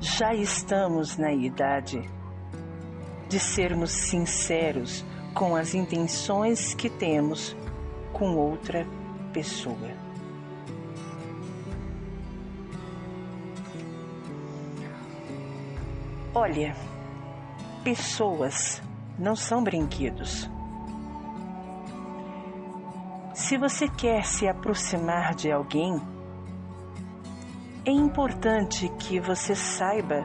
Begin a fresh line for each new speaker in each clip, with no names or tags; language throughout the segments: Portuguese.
Já estamos na idade de sermos sinceros com as intenções que temos com outra pessoa. Olha, pessoas não são brinquedos. Se você quer se aproximar de alguém, é importante que você saiba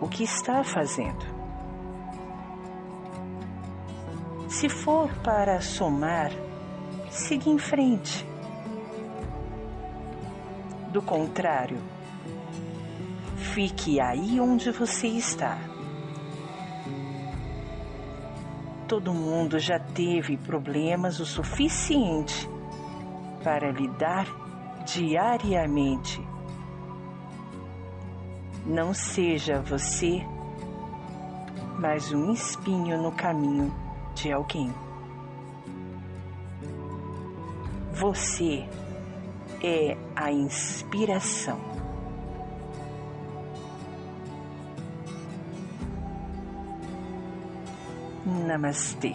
o que está fazendo. Se for para somar, siga em frente. Do contrário, fique aí onde você está. Todo mundo já teve problemas o suficiente para lidar diariamente não seja você mais um espinho no caminho de alguém. Você é a inspiração. Namastê.